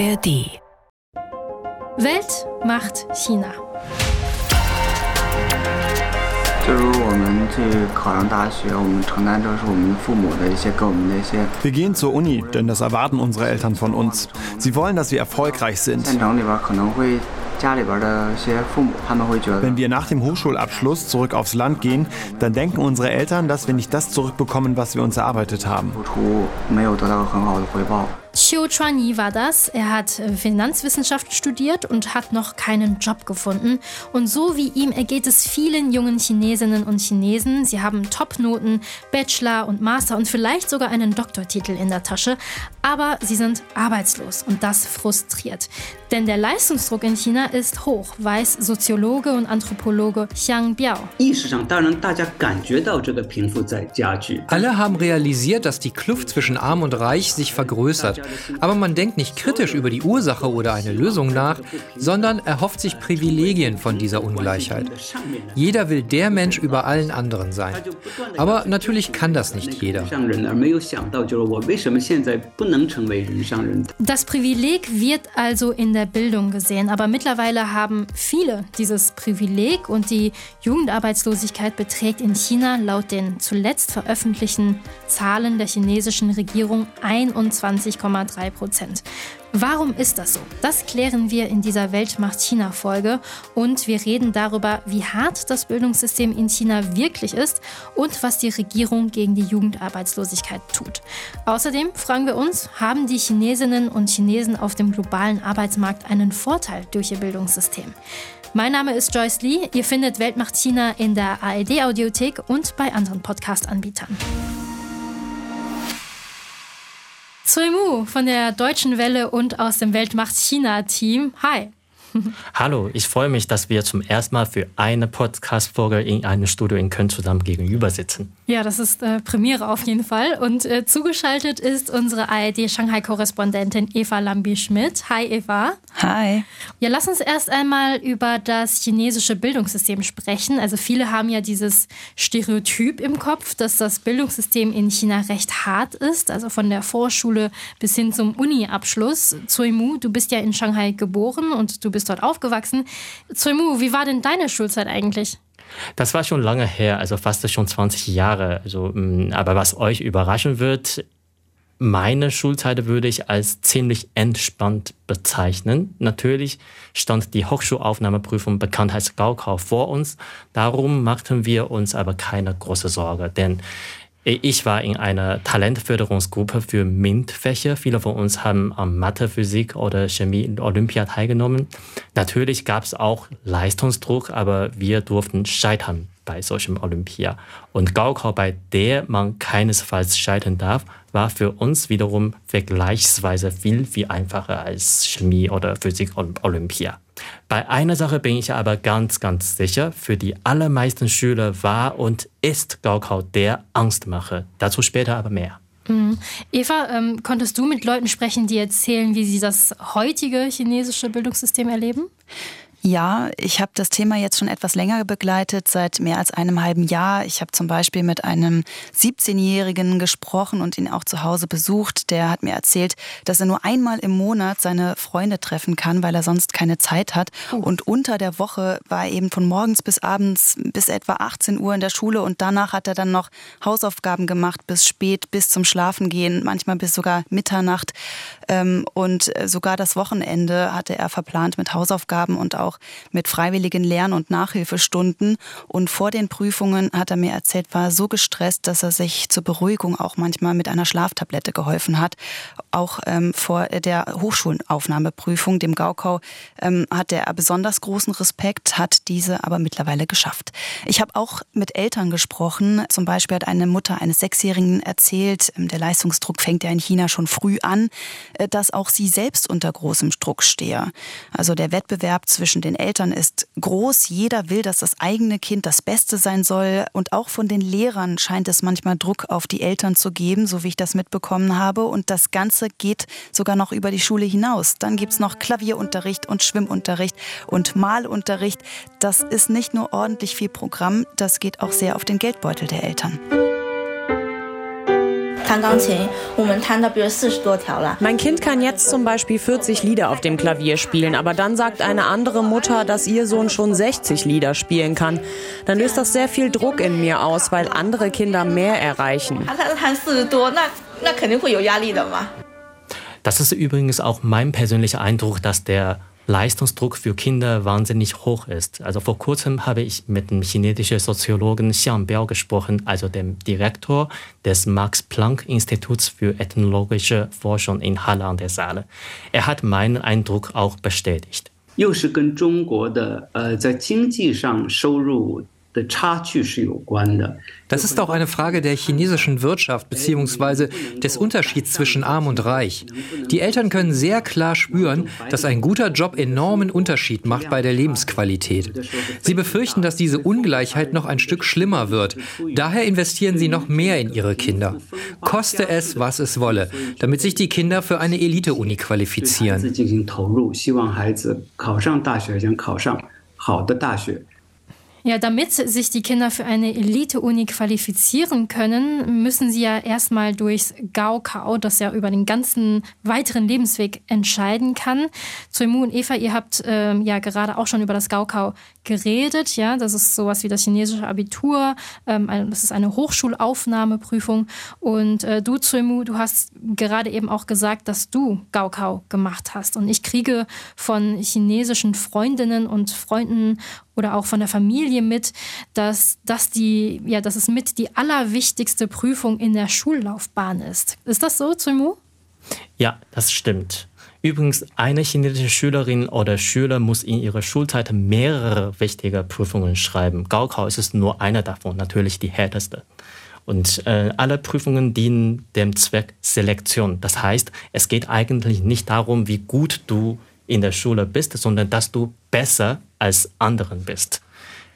ARD. Welt macht China. wir gehen zur Uni, denn das erwarten unsere Eltern von uns. Sie wollen, dass wir erfolgreich sind. Wenn wir nach dem Hochschulabschluss zurück aufs Land gehen, dann denken unsere Eltern, dass wir nicht das zurückbekommen, was wir uns erarbeitet haben. Xiu Chuan Yi war das. Er hat äh, Finanzwissenschaft studiert und hat noch keinen Job gefunden. Und so wie ihm ergeht es vielen jungen Chinesinnen und Chinesen. Sie haben Topnoten, Bachelor und Master und vielleicht sogar einen Doktortitel in der Tasche. Aber sie sind arbeitslos und das frustriert. Denn der Leistungsdruck in China ist hoch, weiß Soziologe und Anthropologe Xiang Biao. Alle haben realisiert, dass die Kluft zwischen Arm und Reich sich vergrößert. Aber man denkt nicht kritisch über die Ursache oder eine Lösung nach, sondern erhofft sich Privilegien von dieser Ungleichheit. Jeder will der Mensch über allen anderen sein. Aber natürlich kann das nicht jeder. Das Privileg wird also in der Bildung gesehen, aber mittlerweile haben viele dieses Privileg und die Jugendarbeitslosigkeit beträgt in China laut den zuletzt veröffentlichten Zahlen der chinesischen Regierung 21,5 21,3 Prozent. Warum ist das so? Das klären wir in dieser Weltmacht China Folge und wir reden darüber, wie hart das Bildungssystem in China wirklich ist und was die Regierung gegen die Jugendarbeitslosigkeit tut. Außerdem fragen wir uns, haben die Chinesinnen und Chinesen auf dem globalen Arbeitsmarkt einen Vorteil durch ihr Bildungssystem? Mein Name ist Joyce Lee. Ihr findet Weltmacht China in der ARD Audiothek und bei anderen Podcast-Anbietern. Zui Mu von der Deutschen Welle und aus dem Weltmacht China-Team. Hi. Hallo, ich freue mich, dass wir zum ersten Mal für eine Podcast-Folge in einem Studio in Köln zusammen gegenüber sitzen. Ja, das ist äh, Premiere auf jeden Fall. Und äh, zugeschaltet ist unsere ARD-Shanghai-Korrespondentin Eva Lambi-Schmidt. Hi, Eva. Hi. Ja, lass uns erst einmal über das chinesische Bildungssystem sprechen. Also viele haben ja dieses Stereotyp im Kopf, dass das Bildungssystem in China recht hart ist, also von der Vorschule bis hin zum Uni-Abschluss. Cui Mu, du bist ja in Shanghai geboren und du bist dort aufgewachsen. Cui Mu, wie war denn deine Schulzeit eigentlich? Das war schon lange her, also fast schon 20 Jahre. Also, mh, aber was euch überraschen wird, meine Schulzeit würde ich als ziemlich entspannt bezeichnen. Natürlich stand die Hochschulaufnahmeprüfung bekannt als Gaokao vor uns. Darum machten wir uns aber keine große Sorge, denn ich war in einer Talentförderungsgruppe für MINT-Fächer. Viele von uns haben am Mathe, Physik oder Chemie Olympia teilgenommen. Natürlich gab es auch Leistungsdruck, aber wir durften scheitern bei solchem Olympia. Und Gaokao, bei der man keinesfalls scheitern darf, war für uns wiederum vergleichsweise viel, viel einfacher als Chemie oder Physik Olympia. Bei einer Sache bin ich aber ganz, ganz sicher, für die allermeisten Schüler war und ist Gaokao der Angstmacher. Dazu später aber mehr. Mhm. Eva, ähm, konntest du mit Leuten sprechen, die erzählen, wie sie das heutige chinesische Bildungssystem erleben? Ja, ich habe das Thema jetzt schon etwas länger begleitet, seit mehr als einem halben Jahr. Ich habe zum Beispiel mit einem 17-Jährigen gesprochen und ihn auch zu Hause besucht. Der hat mir erzählt, dass er nur einmal im Monat seine Freunde treffen kann, weil er sonst keine Zeit hat. Und unter der Woche war er eben von morgens bis abends bis etwa 18 Uhr in der Schule und danach hat er dann noch Hausaufgaben gemacht bis spät, bis zum Schlafengehen, manchmal bis sogar Mitternacht. Und sogar das Wochenende hatte er verplant mit Hausaufgaben und auch mit freiwilligen Lern- und Nachhilfestunden. Und vor den Prüfungen, hat er mir erzählt, war so gestresst, dass er sich zur Beruhigung auch manchmal mit einer Schlaftablette geholfen hat. Auch ähm, vor der Hochschulaufnahmeprüfung, dem Gaukau, ähm, hat er besonders großen Respekt, hat diese aber mittlerweile geschafft. Ich habe auch mit Eltern gesprochen. Zum Beispiel hat eine Mutter eines Sechsjährigen erzählt, der Leistungsdruck fängt ja in China schon früh an, dass auch sie selbst unter großem Druck stehe. Also der Wettbewerb zwischen den Eltern ist groß. Jeder will, dass das eigene Kind das Beste sein soll. Und auch von den Lehrern scheint es manchmal Druck auf die Eltern zu geben, so wie ich das mitbekommen habe. Und das Ganze geht sogar noch über die Schule hinaus. Dann gibt's noch Klavierunterricht und Schwimmunterricht und Malunterricht. Das ist nicht nur ordentlich viel Programm, das geht auch sehr auf den Geldbeutel der Eltern. Mein Kind kann jetzt zum Beispiel 40 Lieder auf dem Klavier spielen, aber dann sagt eine andere Mutter, dass ihr Sohn schon 60 Lieder spielen kann. Dann löst das sehr viel Druck in mir aus, weil andere Kinder mehr erreichen. Das ist übrigens auch mein persönlicher Eindruck, dass der Leistungsdruck für Kinder wahnsinnig hoch ist. Also vor kurzem habe ich mit dem chinesischen Soziologen Xiang Biao gesprochen, also dem Direktor des Max-Planck-Instituts für ethnologische Forschung in Halle an der Saale. Er hat meinen Eindruck auch bestätigt. 又是跟中国的呃在经济上收入 das ist auch eine Frage der chinesischen Wirtschaft bzw. des Unterschieds zwischen arm und reich. Die Eltern können sehr klar spüren, dass ein guter Job enormen Unterschied macht bei der Lebensqualität. Sie befürchten, dass diese Ungleichheit noch ein Stück schlimmer wird. Daher investieren sie noch mehr in ihre Kinder. Koste es, was es wolle, damit sich die Kinder für eine Elite-Uni qualifizieren. 好的大学。 Ja, damit sich die Kinder für eine Elite-Uni qualifizieren können, müssen sie ja erstmal durchs Gaokao, das ja über den ganzen weiteren Lebensweg entscheiden kann. Zoimu und Eva, ihr habt äh, ja gerade auch schon über das Gaokao geredet. Ja, das ist sowas wie das chinesische Abitur. Ähm, das ist eine Hochschulaufnahmeprüfung. Und äh, du, Zoimu, du hast gerade eben auch gesagt, dass du Gaokao gemacht hast. Und ich kriege von chinesischen Freundinnen und Freunden oder auch von der Familie mit, dass, dass, die, ja, dass es mit die allerwichtigste Prüfung in der Schullaufbahn ist. Ist das so, Zuimu? Ja, das stimmt. Übrigens, eine chinesische Schülerin oder Schüler muss in ihrer Schulzeit mehrere wichtige Prüfungen schreiben. Gaokao ist es nur eine davon, natürlich die härteste. Und äh, alle Prüfungen dienen dem Zweck Selektion. Das heißt, es geht eigentlich nicht darum, wie gut du in der Schule bist, sondern dass du besser als anderen bist.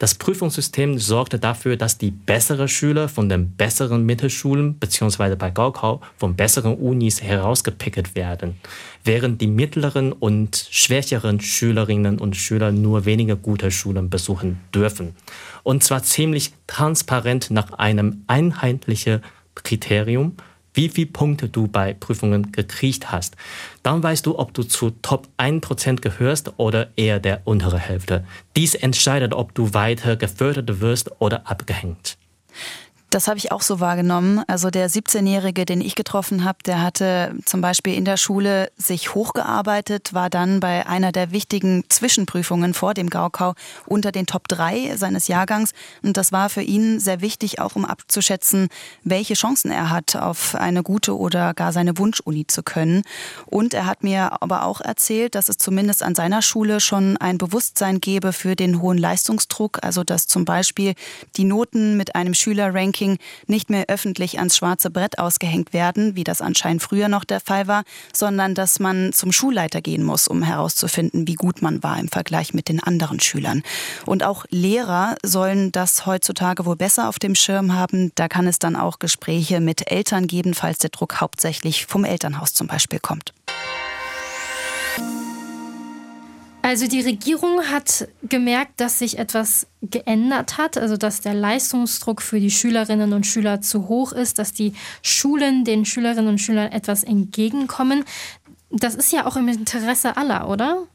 Das Prüfungssystem sorgte dafür, dass die besseren Schüler von den besseren Mittelschulen bzw. bei Gaokao von besseren Unis herausgepickt werden, während die mittleren und schwächeren Schülerinnen und Schüler nur wenige gute Schulen besuchen dürfen. Und zwar ziemlich transparent nach einem einheitlichen Kriterium, wie viele Punkte du bei Prüfungen gekriegt hast. Dann weißt du, ob du zu Top 1% gehörst oder eher der untere Hälfte. Dies entscheidet, ob du weiter gefördert wirst oder abgehängt. Das habe ich auch so wahrgenommen. Also der 17-Jährige, den ich getroffen habe, der hatte zum Beispiel in der Schule sich hochgearbeitet, war dann bei einer der wichtigen Zwischenprüfungen vor dem Gaukau unter den Top 3 seines Jahrgangs. Und das war für ihn sehr wichtig, auch um abzuschätzen, welche Chancen er hat, auf eine gute oder gar seine Wunschuni zu können. Und er hat mir aber auch erzählt, dass es zumindest an seiner Schule schon ein Bewusstsein gebe für den hohen Leistungsdruck. Also dass zum Beispiel die Noten mit einem Schülerranking Ranking nicht mehr öffentlich ans schwarze Brett ausgehängt werden, wie das anscheinend früher noch der Fall war, sondern dass man zum Schulleiter gehen muss, um herauszufinden, wie gut man war im Vergleich mit den anderen Schülern. Und auch Lehrer sollen das heutzutage wohl besser auf dem Schirm haben. Da kann es dann auch Gespräche mit Eltern geben, falls der Druck hauptsächlich vom Elternhaus zum Beispiel kommt. Also die Regierung hat gemerkt, dass sich etwas geändert hat, also dass der Leistungsdruck für die Schülerinnen und Schüler zu hoch ist, dass die Schulen den Schülerinnen und Schülern etwas entgegenkommen. Das ist ja auch im Interesse aller, oder?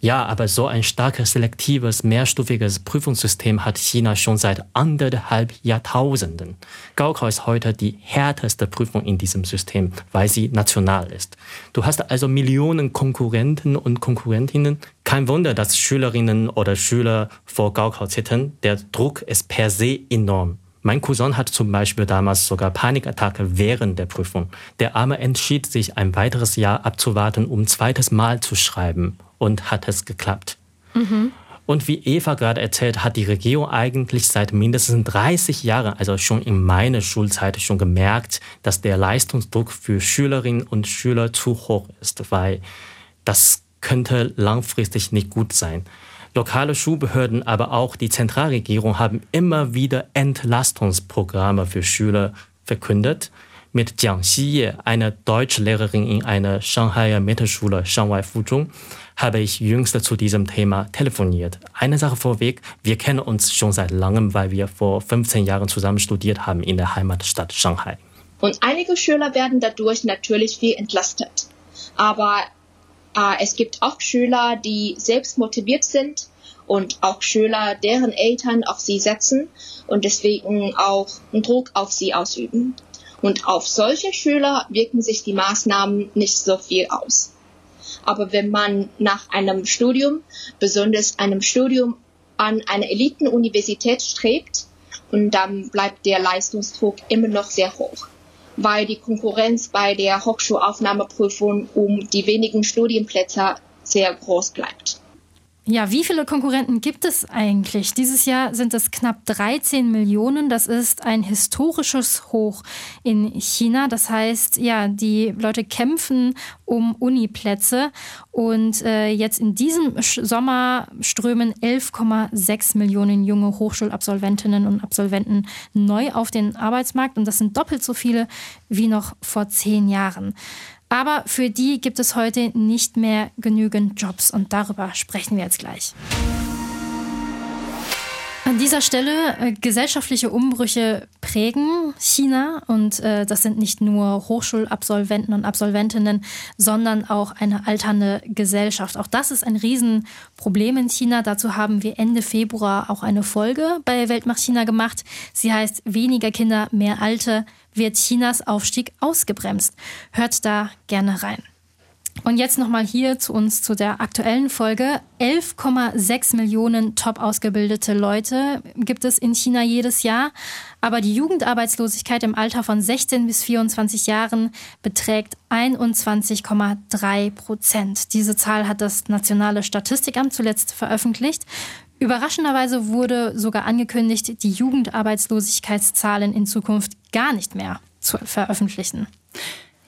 Ja, aber so ein starkes, selektives, mehrstufiges Prüfungssystem hat China schon seit anderthalb Jahrtausenden. Gaokao ist heute die härteste Prüfung in diesem System, weil sie national ist. Du hast also Millionen Konkurrenten und Konkurrentinnen. Kein Wunder, dass Schülerinnen oder Schüler vor Gaokao zittern. Der Druck ist per se enorm. Mein Cousin hat zum Beispiel damals sogar Panikattacke während der Prüfung. Der Arme entschied sich, ein weiteres Jahr abzuwarten, um ein zweites Mal zu schreiben und hat es geklappt. Mhm. Und wie Eva gerade erzählt, hat die Regierung eigentlich seit mindestens 30 Jahren, also schon in meiner Schulzeit, schon gemerkt, dass der Leistungsdruck für Schülerinnen und Schüler zu hoch ist, weil das könnte langfristig nicht gut sein. Lokale Schulbehörden, aber auch die Zentralregierung haben immer wieder Entlastungsprogramme für Schüler verkündet mit Jiang Xiye, einer Deutschlehrerin in einer Shanghaier Mittelschule Shanghai Fuzhong, habe ich jüngst zu diesem Thema telefoniert. Eine Sache vorweg, wir kennen uns schon seit langem, weil wir vor 15 Jahren zusammen studiert haben in der Heimatstadt Shanghai. Und einige Schüler werden dadurch natürlich viel entlastet. Aber es gibt auch Schüler, die selbst motiviert sind und auch Schüler, deren Eltern auf sie setzen und deswegen auch Druck auf sie ausüben. Und auf solche Schüler wirken sich die Maßnahmen nicht so viel aus. Aber wenn man nach einem Studium, besonders einem Studium an einer Elitenuniversität strebt, und dann bleibt der Leistungsdruck immer noch sehr hoch, weil die Konkurrenz bei der Hochschulaufnahmeprüfung um die wenigen Studienplätze sehr groß bleibt. Ja, wie viele Konkurrenten gibt es eigentlich? Dieses Jahr sind es knapp 13 Millionen. Das ist ein historisches Hoch in China. Das heißt, ja, die Leute kämpfen um Uniplätze. Und äh, jetzt in diesem Sommer strömen 11,6 Millionen junge Hochschulabsolventinnen und Absolventen neu auf den Arbeitsmarkt. Und das sind doppelt so viele wie noch vor zehn Jahren. Aber für die gibt es heute nicht mehr genügend Jobs und darüber sprechen wir jetzt gleich. An dieser Stelle äh, gesellschaftliche Umbrüche prägen China und äh, das sind nicht nur Hochschulabsolventen und Absolventinnen, sondern auch eine alternde Gesellschaft. Auch das ist ein Riesenproblem in China. Dazu haben wir Ende Februar auch eine Folge bei Weltmacht China gemacht. Sie heißt Weniger Kinder, mehr Alte wird Chinas Aufstieg ausgebremst. Hört da gerne rein. Und jetzt nochmal hier zu uns zu der aktuellen Folge. 11,6 Millionen top ausgebildete Leute gibt es in China jedes Jahr. Aber die Jugendarbeitslosigkeit im Alter von 16 bis 24 Jahren beträgt 21,3 Prozent. Diese Zahl hat das Nationale Statistikamt zuletzt veröffentlicht. Überraschenderweise wurde sogar angekündigt, die Jugendarbeitslosigkeitszahlen in Zukunft gar nicht mehr zu veröffentlichen.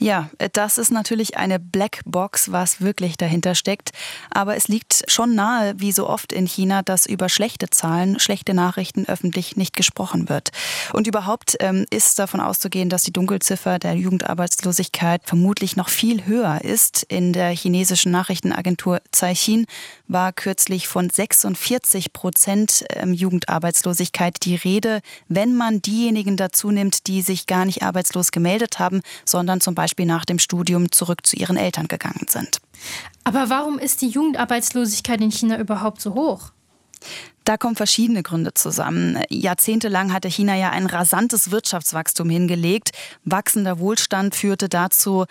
Ja, das ist natürlich eine Blackbox, was wirklich dahinter steckt. Aber es liegt schon nahe, wie so oft in China, dass über schlechte Zahlen, schlechte Nachrichten öffentlich nicht gesprochen wird. Und überhaupt ähm, ist davon auszugehen, dass die Dunkelziffer der Jugendarbeitslosigkeit vermutlich noch viel höher ist. In der chinesischen Nachrichtenagentur Caixin war kürzlich von 46 Prozent ähm, Jugendarbeitslosigkeit die Rede, wenn man diejenigen dazu nimmt, die sich gar nicht arbeitslos gemeldet haben, sondern zum Beispiel Beispiel nach dem Studium zurück zu ihren Eltern gegangen sind. Aber warum ist die Jugendarbeitslosigkeit in China überhaupt so hoch? Da kommen verschiedene Gründe zusammen. Jahrzehntelang hatte China ja ein rasantes Wirtschaftswachstum hingelegt. Wachsender Wohlstand führte dazu,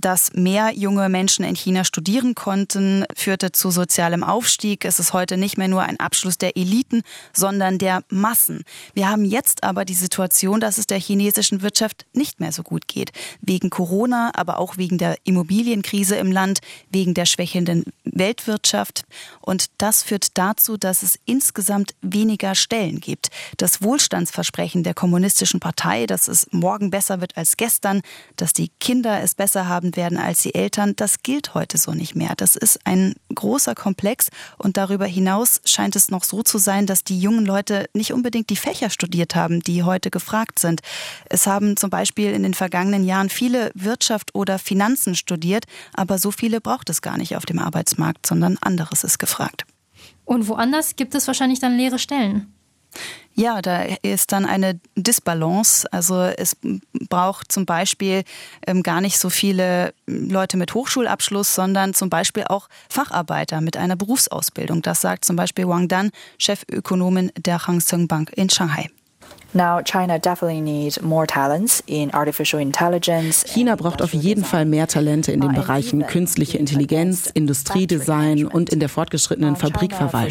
dass mehr junge Menschen in China studieren konnten, führte zu sozialem Aufstieg. Es ist heute nicht mehr nur ein Abschluss der Eliten, sondern der Massen. Wir haben jetzt aber die Situation, dass es der chinesischen Wirtschaft nicht mehr so gut geht. Wegen Corona, aber auch wegen der Immobilienkrise im Land, wegen der schwächelnden Weltwirtschaft. Und das führt dazu, dass es insgesamt weniger Stellen gibt. Das Wohlstandsversprechen der kommunistischen Partei, dass es morgen besser wird als gestern, dass die Kinder es besser haben, wohlhabend werden als die Eltern, das gilt heute so nicht mehr. Das ist ein großer Komplex und darüber hinaus scheint es noch so zu sein, dass die jungen Leute nicht unbedingt die Fächer studiert haben, die heute gefragt sind. Es haben zum Beispiel in den vergangenen Jahren viele Wirtschaft oder Finanzen studiert, aber so viele braucht es gar nicht auf dem Arbeitsmarkt, sondern anderes ist gefragt. Und woanders gibt es wahrscheinlich dann leere Stellen. Ja, da ist dann eine Disbalance. Also es braucht zum Beispiel ähm, gar nicht so viele Leute mit Hochschulabschluss, sondern zum Beispiel auch Facharbeiter mit einer Berufsausbildung. Das sagt zum Beispiel Wang Dan, Chefökonomin der Hang Seng Bank in Shanghai. China braucht auf jeden Fall mehr Talente in den Bereichen künstliche Intelligenz, Industriedesign und in der fortgeschrittenen Fabrikverwaltung.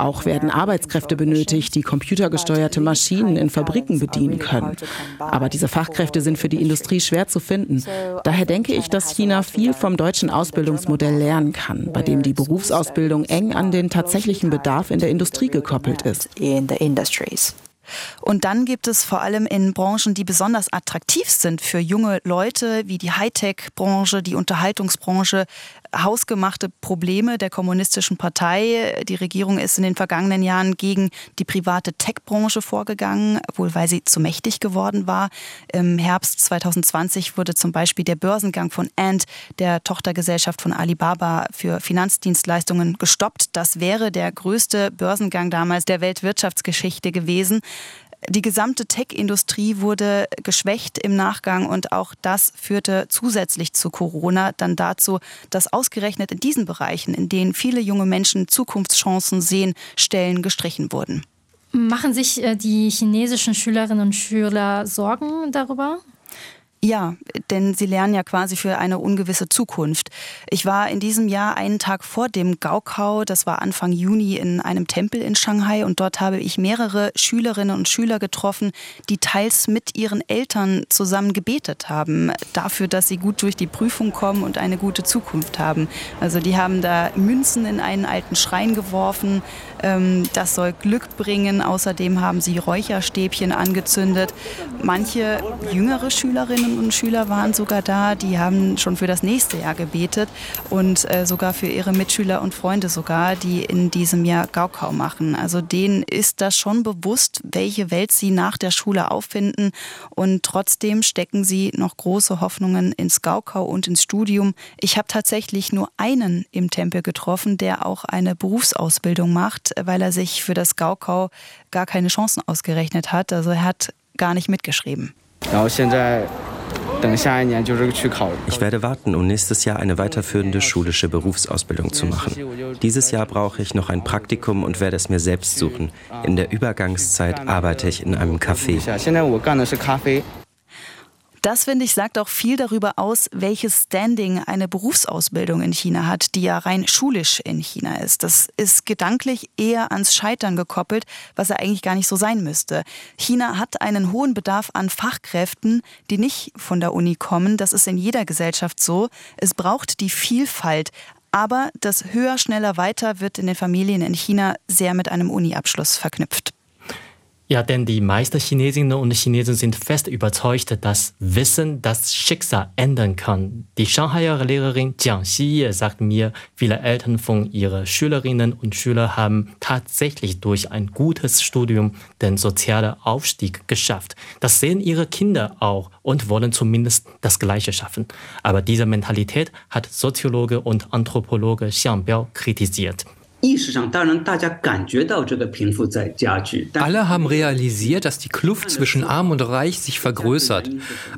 Auch werden Arbeitskräfte benötigt, die computergesteuerte Maschinen in Fabriken bedienen können. Aber diese Fachkräfte sind für die Industrie schwer zu finden. Daher denke ich, dass China viel vom deutschen Ausbildungsmodell lernen kann, bei dem die Berufsausbildung eng an den tatsächlichen Bedarf in der Industrie gekoppelt ist in the industries. Und dann gibt es vor allem in Branchen, die besonders attraktiv sind für junge Leute, wie die Hightech-Branche, die Unterhaltungsbranche, hausgemachte Probleme der kommunistischen Partei. Die Regierung ist in den vergangenen Jahren gegen die private Tech-Branche vorgegangen, wohl weil sie zu mächtig geworden war. Im Herbst 2020 wurde zum Beispiel der Börsengang von Ant, der Tochtergesellschaft von Alibaba für Finanzdienstleistungen, gestoppt. Das wäre der größte Börsengang damals der Weltwirtschaftsgeschichte gewesen. Die gesamte Tech-Industrie wurde geschwächt im Nachgang und auch das führte zusätzlich zu Corona dann dazu, dass ausgerechnet in diesen Bereichen, in denen viele junge Menschen Zukunftschancen sehen, Stellen gestrichen wurden. Machen sich äh, die chinesischen Schülerinnen und Schüler Sorgen darüber? Ja, denn sie lernen ja quasi für eine ungewisse Zukunft. Ich war in diesem Jahr einen Tag vor dem Gaokao, das war Anfang Juni, in einem Tempel in Shanghai und dort habe ich mehrere Schülerinnen und Schüler getroffen, die teils mit ihren Eltern zusammen gebetet haben, dafür, dass sie gut durch die Prüfung kommen und eine gute Zukunft haben. Also die haben da Münzen in einen alten Schrein geworfen, ähm, das soll Glück bringen. Außerdem haben sie Räucherstäbchen angezündet. Manche jüngere Schülerinnen Schülerinnen und Schüler waren sogar da, die haben schon für das nächste Jahr gebetet und äh, sogar für ihre Mitschüler und Freunde sogar, die in diesem Jahr Gaukau machen. Also denen ist das schon bewusst, welche Welt sie nach der Schule auffinden und trotzdem stecken sie noch große Hoffnungen ins Gaukau und ins Studium. Ich habe tatsächlich nur einen im Tempel getroffen, der auch eine Berufsausbildung macht, weil er sich für das Gaukau gar keine Chancen ausgerechnet hat. Also er hat gar nicht mitgeschrieben. Ich werde warten, um nächstes Jahr eine weiterführende schulische Berufsausbildung zu machen. Dieses Jahr brauche ich noch ein Praktikum und werde es mir selbst suchen. In der Übergangszeit arbeite ich in einem Café. Das, finde ich, sagt auch viel darüber aus, welches Standing eine Berufsausbildung in China hat, die ja rein schulisch in China ist. Das ist gedanklich eher ans Scheitern gekoppelt, was ja eigentlich gar nicht so sein müsste. China hat einen hohen Bedarf an Fachkräften, die nicht von der Uni kommen. Das ist in jeder Gesellschaft so. Es braucht die Vielfalt. Aber das höher, schneller, weiter wird in den Familien in China sehr mit einem Uni-Abschluss verknüpft. Ja, denn die meisten Chinesinnen und Chinesen sind fest überzeugt, dass Wissen das Schicksal ändern kann. Die Shanghaier Lehrerin Jiang Xiye sagt mir, viele Eltern von ihren Schülerinnen und Schülern haben tatsächlich durch ein gutes Studium den sozialen Aufstieg geschafft. Das sehen ihre Kinder auch und wollen zumindest das Gleiche schaffen. Aber diese Mentalität hat Soziologe und Anthropologe Xiang Biao kritisiert. Alle haben realisiert, dass die Kluft zwischen Arm und Reich sich vergrößert.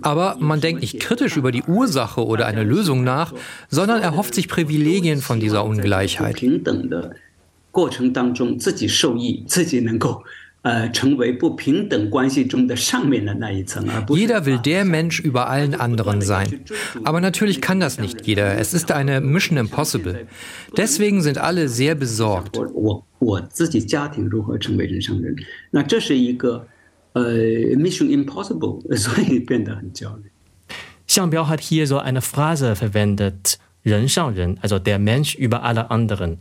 Aber man denkt nicht kritisch über die Ursache oder eine Lösung nach, sondern erhofft sich Privilegien von dieser Ungleichheit. 过程当中自己受益，自己能够 jeder will der Mensch über allen anderen sein. Aber natürlich kann das nicht jeder. Es ist eine Mission Impossible. Deswegen sind alle sehr besorgt. Mission Impossible, 所以变得很焦虑。向彪 hat hier so eine Phrase verwendet, 人上人, also der Mensch über alle anderen.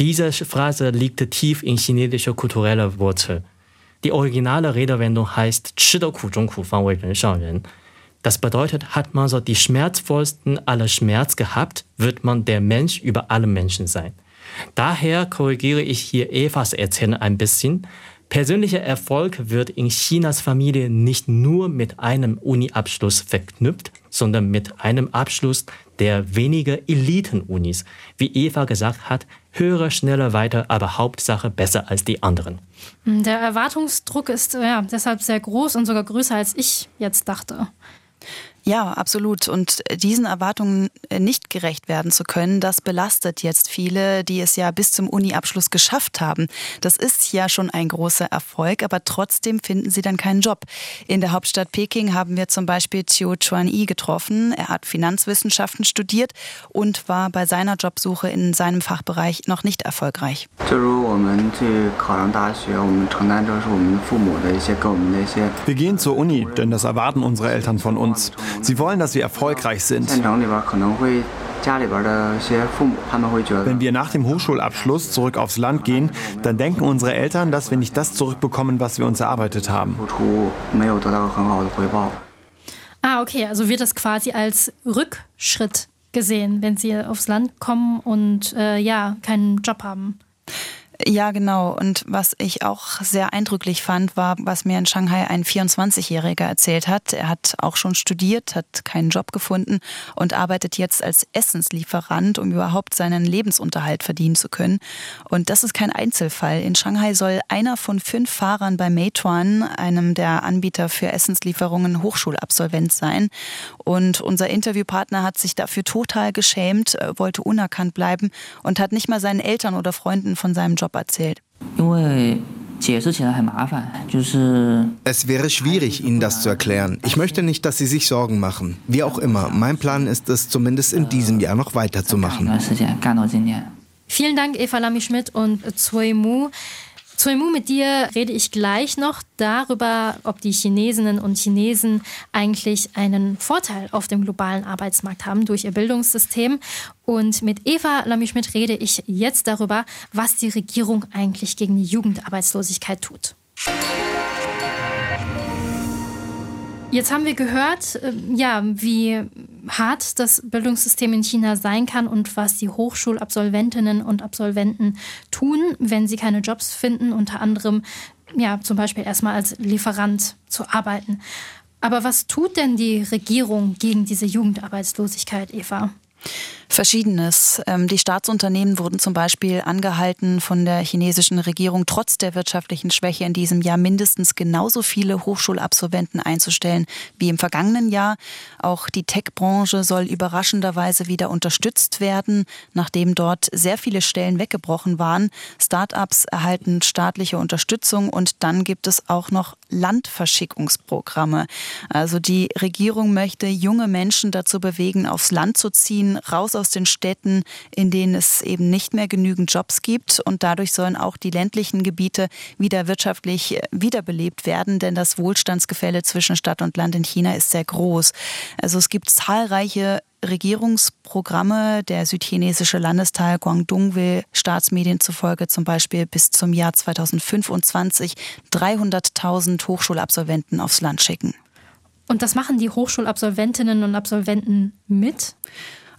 Diese Phrase liegt tief in chinesischer kultureller Wurzel. Die originale Redewendung heißt Das bedeutet, hat man so die schmerzvollsten aller Schmerz gehabt, wird man der Mensch über alle Menschen sein. Daher korrigiere ich hier Evas Erzählen ein bisschen. Persönlicher Erfolg wird in Chinas Familie nicht nur mit einem Uni-Abschluss verknüpft, sondern mit einem Abschluss der weniger Eliten-Unis. Wie Eva gesagt hat, höher, schneller, weiter, aber Hauptsache besser als die anderen. Der Erwartungsdruck ist ja, deshalb sehr groß und sogar größer, als ich jetzt dachte. Ja, absolut. Und diesen Erwartungen äh, nicht gerecht werden zu können, das belastet jetzt viele, die es ja bis zum Uni-Abschluss geschafft haben. Das ist ja schon ein großer Erfolg, aber trotzdem finden sie dann keinen Job. In der Hauptstadt Peking haben wir zum Beispiel Chiu Chuan-yi getroffen. Er hat Finanzwissenschaften studiert und war bei seiner Jobsuche in seinem Fachbereich noch nicht erfolgreich. Wir gehen zur Uni, denn das erwarten unsere Eltern von uns. Sie wollen, dass wir erfolgreich sind. Wenn wir nach dem Hochschulabschluss zurück aufs Land gehen, dann denken unsere Eltern, dass wir nicht das zurückbekommen, was wir uns erarbeitet haben. Ah, okay, also wird das quasi als Rückschritt gesehen, wenn sie aufs Land kommen und äh, ja, keinen Job haben. Ja, genau. Und was ich auch sehr eindrücklich fand, war, was mir in Shanghai ein 24-Jähriger erzählt hat. Er hat auch schon studiert, hat keinen Job gefunden und arbeitet jetzt als Essenslieferant, um überhaupt seinen Lebensunterhalt verdienen zu können. Und das ist kein Einzelfall. In Shanghai soll einer von fünf Fahrern bei Meituan, einem der Anbieter für Essenslieferungen, Hochschulabsolvent sein. Und unser Interviewpartner hat sich dafür total geschämt, äh, wollte unerkannt bleiben und hat nicht mal seinen Eltern oder Freunden von seinem Job Job erzählt. Es wäre schwierig, Ihnen das zu erklären. Ich möchte nicht, dass Sie sich Sorgen machen. Wie auch immer, mein Plan ist es, zumindest in diesem Jahr noch weiterzumachen. Vielen Dank, Eva Lamy-Schmidt und Zui Mu. Zuimu, mit dir rede ich gleich noch darüber, ob die Chinesinnen und Chinesen eigentlich einen Vorteil auf dem globalen Arbeitsmarkt haben durch ihr Bildungssystem. Und mit Eva Lamy-Schmidt rede ich jetzt darüber, was die Regierung eigentlich gegen die Jugendarbeitslosigkeit tut. Jetzt haben wir gehört, äh, ja, wie hart das Bildungssystem in China sein kann und was die Hochschulabsolventinnen und Absolventen tun, wenn sie keine Jobs finden, unter anderem ja, zum Beispiel erstmal als Lieferant zu arbeiten. Aber was tut denn die Regierung gegen diese Jugendarbeitslosigkeit, Eva? Verschiedenes. Ähm, die Staatsunternehmen wurden zum Beispiel angehalten von der chinesischen Regierung, trotz der wirtschaftlichen Schwäche in diesem Jahr mindestens genauso viele Hochschulabsolventen einzustellen wie im vergangenen Jahr. Auch die Tech-Branche soll überraschenderweise wieder unterstützt werden, nachdem dort sehr viele Stellen weggebrochen waren. Start-ups erhalten staatliche Unterstützung und dann gibt es auch noch Landverschickungsprogramme. Also die Regierung möchte junge Menschen dazu bewegen, aufs Land zu ziehen, raus aus den Städten, in denen es eben nicht mehr genügend Jobs gibt. Und dadurch sollen auch die ländlichen Gebiete wieder wirtschaftlich wiederbelebt werden, denn das Wohlstandsgefälle zwischen Stadt und Land in China ist sehr groß. Also es gibt zahlreiche Regierungsprogramme. Der südchinesische Landesteil Guangdong will Staatsmedien zufolge zum Beispiel bis zum Jahr 2025 300.000 Hochschulabsolventen aufs Land schicken. Und das machen die Hochschulabsolventinnen und Absolventen mit?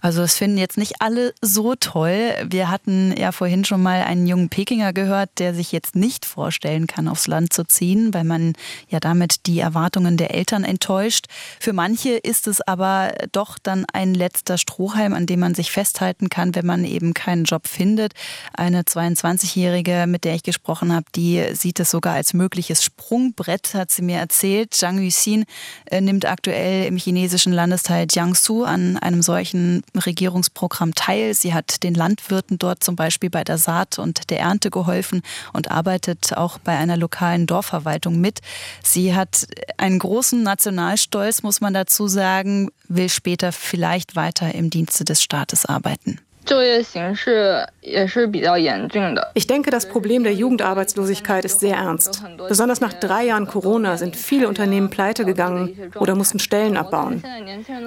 Also das finden jetzt nicht alle so toll. Wir hatten ja vorhin schon mal einen jungen Pekinger gehört, der sich jetzt nicht vorstellen kann, aufs Land zu ziehen, weil man ja damit die Erwartungen der Eltern enttäuscht. Für manche ist es aber doch dann ein letzter Strohhalm, an dem man sich festhalten kann, wenn man eben keinen Job findet. Eine 22-Jährige, mit der ich gesprochen habe, die sieht es sogar als mögliches Sprungbrett, hat sie mir erzählt. Zhang Yuxin äh, nimmt aktuell im chinesischen Landesteil Jiangsu an einem solchen Regierungsprogramm teil. Sie hat den Landwirten dort zum Beispiel bei der Saat und der Ernte geholfen und arbeitet auch bei einer lokalen Dorfverwaltung mit. Sie hat einen großen Nationalstolz, muss man dazu sagen, will später vielleicht weiter im Dienste des Staates arbeiten. Ich denke, das Problem der Jugendarbeitslosigkeit ist sehr ernst. Besonders nach drei Jahren Corona sind viele Unternehmen pleite gegangen oder mussten Stellen abbauen.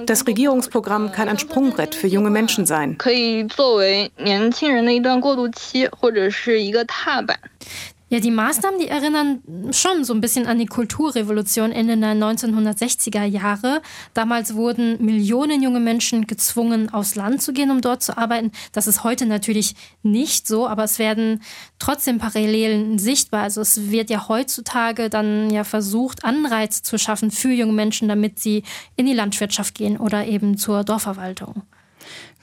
Das Regierungsprogramm kann ein Sprungbrett für junge Menschen sein. Ja, die Maßnahmen, die erinnern schon so ein bisschen an die Kulturrevolution Ende der 1960er Jahre. Damals wurden Millionen junge Menschen gezwungen, aufs Land zu gehen, um dort zu arbeiten. Das ist heute natürlich nicht so, aber es werden trotzdem Parallelen sichtbar. Also es wird ja heutzutage dann ja versucht, Anreize zu schaffen für junge Menschen, damit sie in die Landwirtschaft gehen oder eben zur Dorfverwaltung.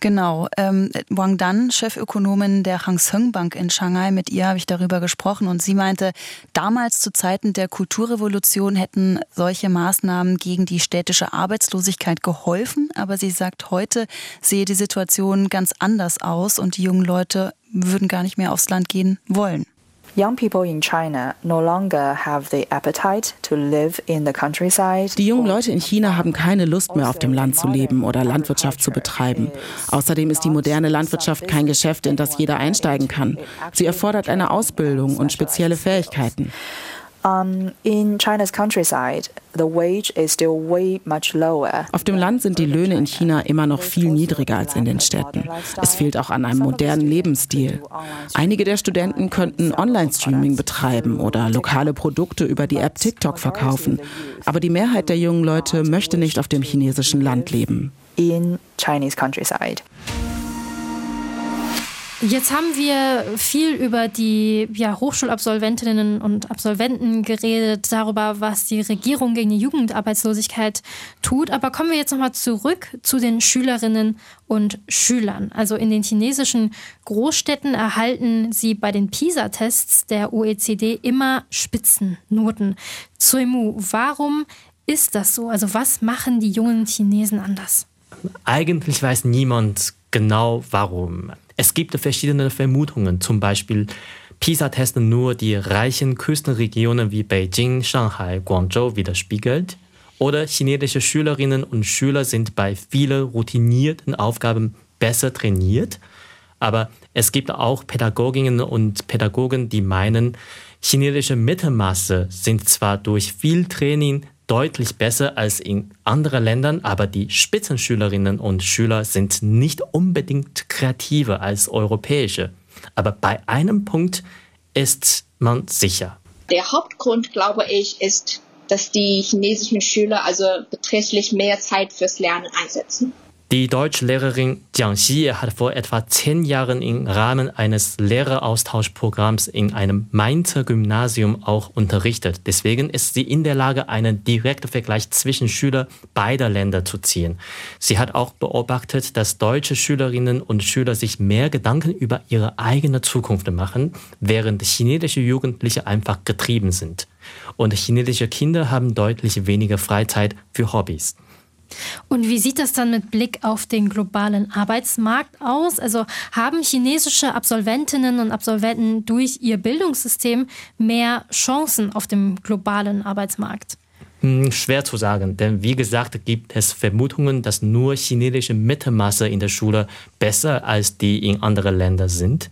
Genau. Ähm, Wang Dan, Chefökonomin der Hang Seng Bank in Shanghai, mit ihr habe ich darüber gesprochen und sie meinte, damals zu Zeiten der Kulturrevolution hätten solche Maßnahmen gegen die städtische Arbeitslosigkeit geholfen, aber sie sagt, heute sehe die Situation ganz anders aus und die jungen Leute würden gar nicht mehr aufs Land gehen wollen. Young people in China no longer have the appetite to live in the countryside. Die jungen Leute in China haben keine Lust mehr auf dem Land zu leben oder Landwirtschaft zu betreiben. Außerdem ist die moderne Landwirtschaft kein Geschäft, in das jeder einsteigen kann. Sie erfordert eine Ausbildung und spezielle Fähigkeiten. Auf dem Land sind die Löhne in China immer noch viel niedriger als in den Städten. Es fehlt auch an einem modernen Lebensstil. Einige der Studenten könnten Online-Streaming betreiben oder lokale Produkte über die App TikTok verkaufen. Aber die Mehrheit der jungen Leute möchte nicht auf dem chinesischen Land leben. In Chinese countryside. Jetzt haben wir viel über die ja, Hochschulabsolventinnen und Absolventen geredet, darüber, was die Regierung gegen die Jugendarbeitslosigkeit tut. Aber kommen wir jetzt nochmal zurück zu den Schülerinnen und Schülern. Also in den chinesischen Großstädten erhalten sie bei den PISA-Tests der OECD immer Spitzennoten. Zuimu, warum ist das so? Also was machen die jungen Chinesen anders? Eigentlich weiß niemand genau warum. Es gibt verschiedene Vermutungen, zum Beispiel PISA testen nur die reichen Küstenregionen wie Beijing, Shanghai, Guangzhou widerspiegelt. Oder chinesische Schülerinnen und Schüler sind bei vielen routinierten Aufgaben besser trainiert. Aber es gibt auch Pädagoginnen und Pädagogen, die meinen, chinesische Mittelmaße sind zwar durch viel Training deutlich besser als in anderen Ländern, aber die Spitzenschülerinnen und Schüler sind nicht unbedingt kreativer als europäische. Aber bei einem Punkt ist man sicher. Der Hauptgrund, glaube ich, ist, dass die chinesischen Schüler also beträchtlich mehr Zeit fürs Lernen einsetzen. Die Deutschlehrerin Jiang Xie hat vor etwa zehn Jahren im Rahmen eines Lehreraustauschprogramms in einem Mainzer Gymnasium auch unterrichtet. Deswegen ist sie in der Lage, einen direkten Vergleich zwischen Schülern beider Länder zu ziehen. Sie hat auch beobachtet, dass deutsche Schülerinnen und Schüler sich mehr Gedanken über ihre eigene Zukunft machen, während chinesische Jugendliche einfach getrieben sind. Und chinesische Kinder haben deutlich weniger Freizeit für Hobbys. Und wie sieht das dann mit Blick auf den globalen Arbeitsmarkt aus? Also haben chinesische Absolventinnen und Absolventen durch ihr Bildungssystem mehr Chancen auf dem globalen Arbeitsmarkt? Hm, schwer zu sagen, denn wie gesagt gibt es Vermutungen, dass nur chinesische Mittelmaße in der Schule besser als die in anderen Ländern sind.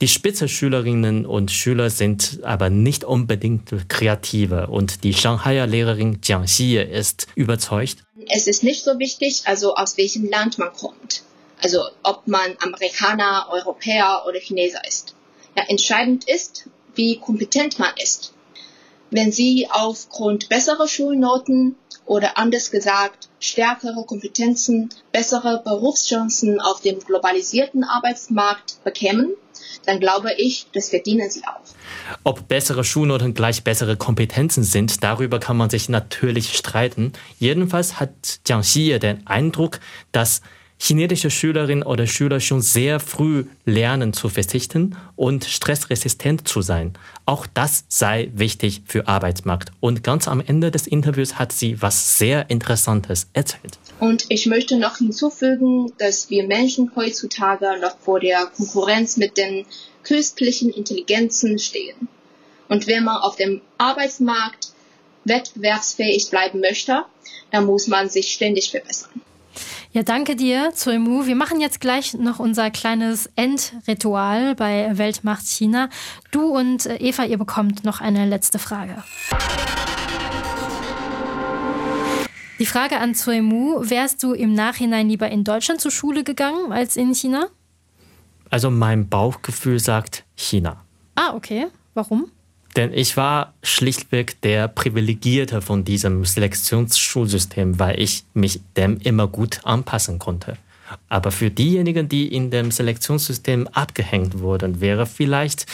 Die Spitzenschülerinnen und Schüler sind aber nicht unbedingt kreativer und die Shanghaier Lehrerin Jiang Xie ist überzeugt. Es ist nicht so wichtig, also aus welchem Land man kommt. Also ob man Amerikaner, Europäer oder Chineser ist. Ja, entscheidend ist, wie kompetent man ist. Wenn Sie aufgrund besserer Schulnoten oder anders gesagt stärkere Kompetenzen, bessere Berufschancen auf dem globalisierten Arbeitsmarkt bekämen, dann glaube ich, das verdienen sie auch. Ob bessere Schulnoten gleich bessere Kompetenzen sind, darüber kann man sich natürlich streiten. Jedenfalls hat Jiang Xie den Eindruck, dass chinesische Schülerinnen oder Schüler schon sehr früh lernen zu verzichten und stressresistent zu sein. Auch das sei wichtig für Arbeitsmarkt. Und ganz am Ende des Interviews hat sie was sehr Interessantes erzählt. Und ich möchte noch hinzufügen, dass wir Menschen heutzutage noch vor der Konkurrenz mit den künstlichen Intelligenzen stehen. Und wenn man auf dem Arbeitsmarkt wettbewerbsfähig bleiben möchte, dann muss man sich ständig verbessern. Ja, danke dir, Zoimu. Wir machen jetzt gleich noch unser kleines Endritual bei Weltmacht China. Du und äh, Eva, ihr bekommt noch eine letzte Frage. Die Frage an Zoimu, wärst du im Nachhinein lieber in Deutschland zur Schule gegangen als in China? Also mein Bauchgefühl sagt China. Ah, okay. Warum? Denn ich war schlichtweg der Privilegierte von diesem Selektionsschulsystem, weil ich mich dem immer gut anpassen konnte. Aber für diejenigen, die in dem Selektionssystem abgehängt wurden, wäre vielleicht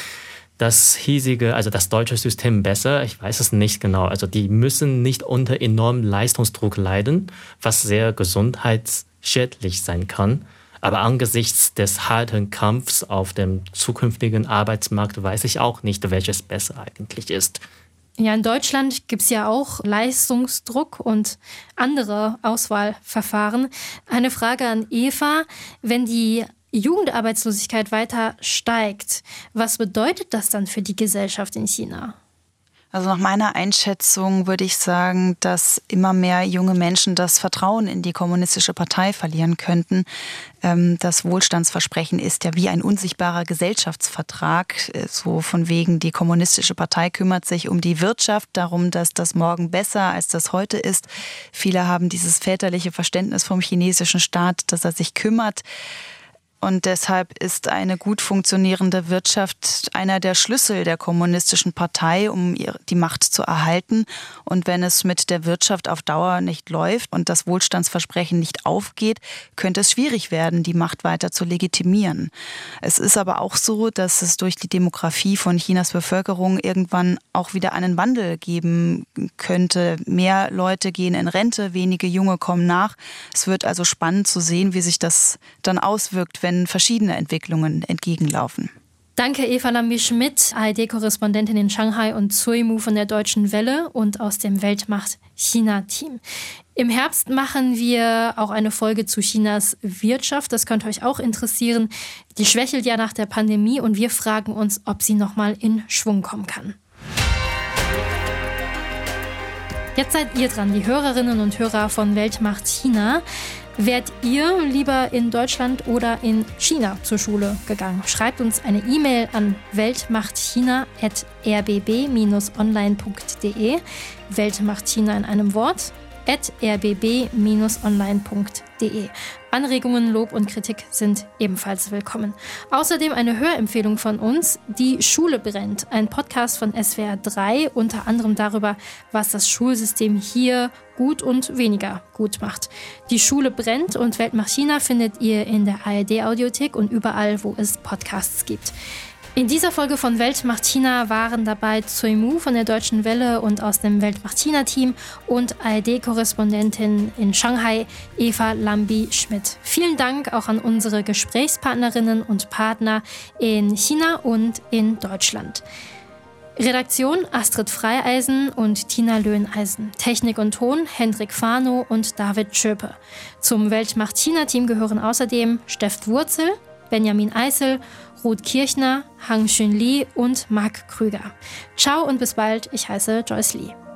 das hiesige, also das deutsche System besser. Ich weiß es nicht genau. Also die müssen nicht unter enormem Leistungsdruck leiden, was sehr gesundheitsschädlich sein kann. Aber angesichts des harten Kampfs auf dem zukünftigen Arbeitsmarkt weiß ich auch nicht, welches besser eigentlich ist. Ja, in Deutschland gibt es ja auch Leistungsdruck und andere Auswahlverfahren. Eine Frage an Eva. Wenn die Jugendarbeitslosigkeit weiter steigt, was bedeutet das dann für die Gesellschaft in China? Also nach meiner Einschätzung würde ich sagen, dass immer mehr junge Menschen das Vertrauen in die kommunistische Partei verlieren könnten. Ähm, das Wohlstandsversprechen ist ja wie ein unsichtbarer Gesellschaftsvertrag, äh, so von wegen die kommunistische Partei kümmert sich um die Wirtschaft, darum, dass das morgen besser als das heute ist. Viele haben dieses väterliche Verständnis vom chinesischen Staat, dass er sich kümmert. Und deshalb ist eine gut funktionierende Wirtschaft einer der Schlüssel der kommunistischen Partei, um die Macht zu erhalten. Und wenn es mit der Wirtschaft auf Dauer nicht läuft und das Wohlstandsversprechen nicht aufgeht, könnte es schwierig werden, die Macht weiter zu legitimieren. Es ist aber auch so, dass es durch die Demografie von Chinas Bevölkerung irgendwann auch wieder einen Wandel geben könnte. Mehr Leute gehen in Rente, wenige Junge kommen nach. Es wird also spannend zu sehen, wie sich das dann auswirkt, wenn verschiedene Entwicklungen entgegenlaufen. Danke Eva Lambi-Schmidt, ARD-Korrespondentin in Shanghai und Mu von der Deutschen Welle und aus dem Weltmacht China-Team. Im Herbst machen wir auch eine Folge zu Chinas Wirtschaft. Das könnte euch auch interessieren. Die schwächelt ja nach der Pandemie und wir fragen uns, ob sie nochmal in Schwung kommen kann. Jetzt seid ihr dran, die Hörerinnen und Hörer von Weltmacht China. Wärt ihr lieber in Deutschland oder in China zur Schule gegangen? Schreibt uns eine E-Mail an weltmachtchina.rbb-online.de. Weltmachtchina in einem Wort rbb-online.de. Anregungen, Lob und Kritik sind ebenfalls willkommen. Außerdem eine Hörempfehlung von uns, Die Schule brennt, ein Podcast von SWR 3, unter anderem darüber, was das Schulsystem hier gut und weniger gut macht. Die Schule brennt und Weltmacht China findet ihr in der ARD Audiothek und überall, wo es Podcasts gibt. In dieser Folge von Weltmacht China waren dabei Tsui Mu von der Deutschen Welle und aus dem Weltmacht China Team und ARD-Korrespondentin in Shanghai Eva Lambi-Schmidt. Vielen Dank auch an unsere Gesprächspartnerinnen und Partner in China und in Deutschland. Redaktion Astrid Freieisen und Tina Löhneisen. Technik und Ton Hendrik Fano und David Schöpe. Zum Weltmacht China Team gehören außerdem Steff Wurzel, Benjamin Eisel Ruth Kirchner, Hang Xun Li und Marc Krüger. Ciao und bis bald, ich heiße Joyce Lee.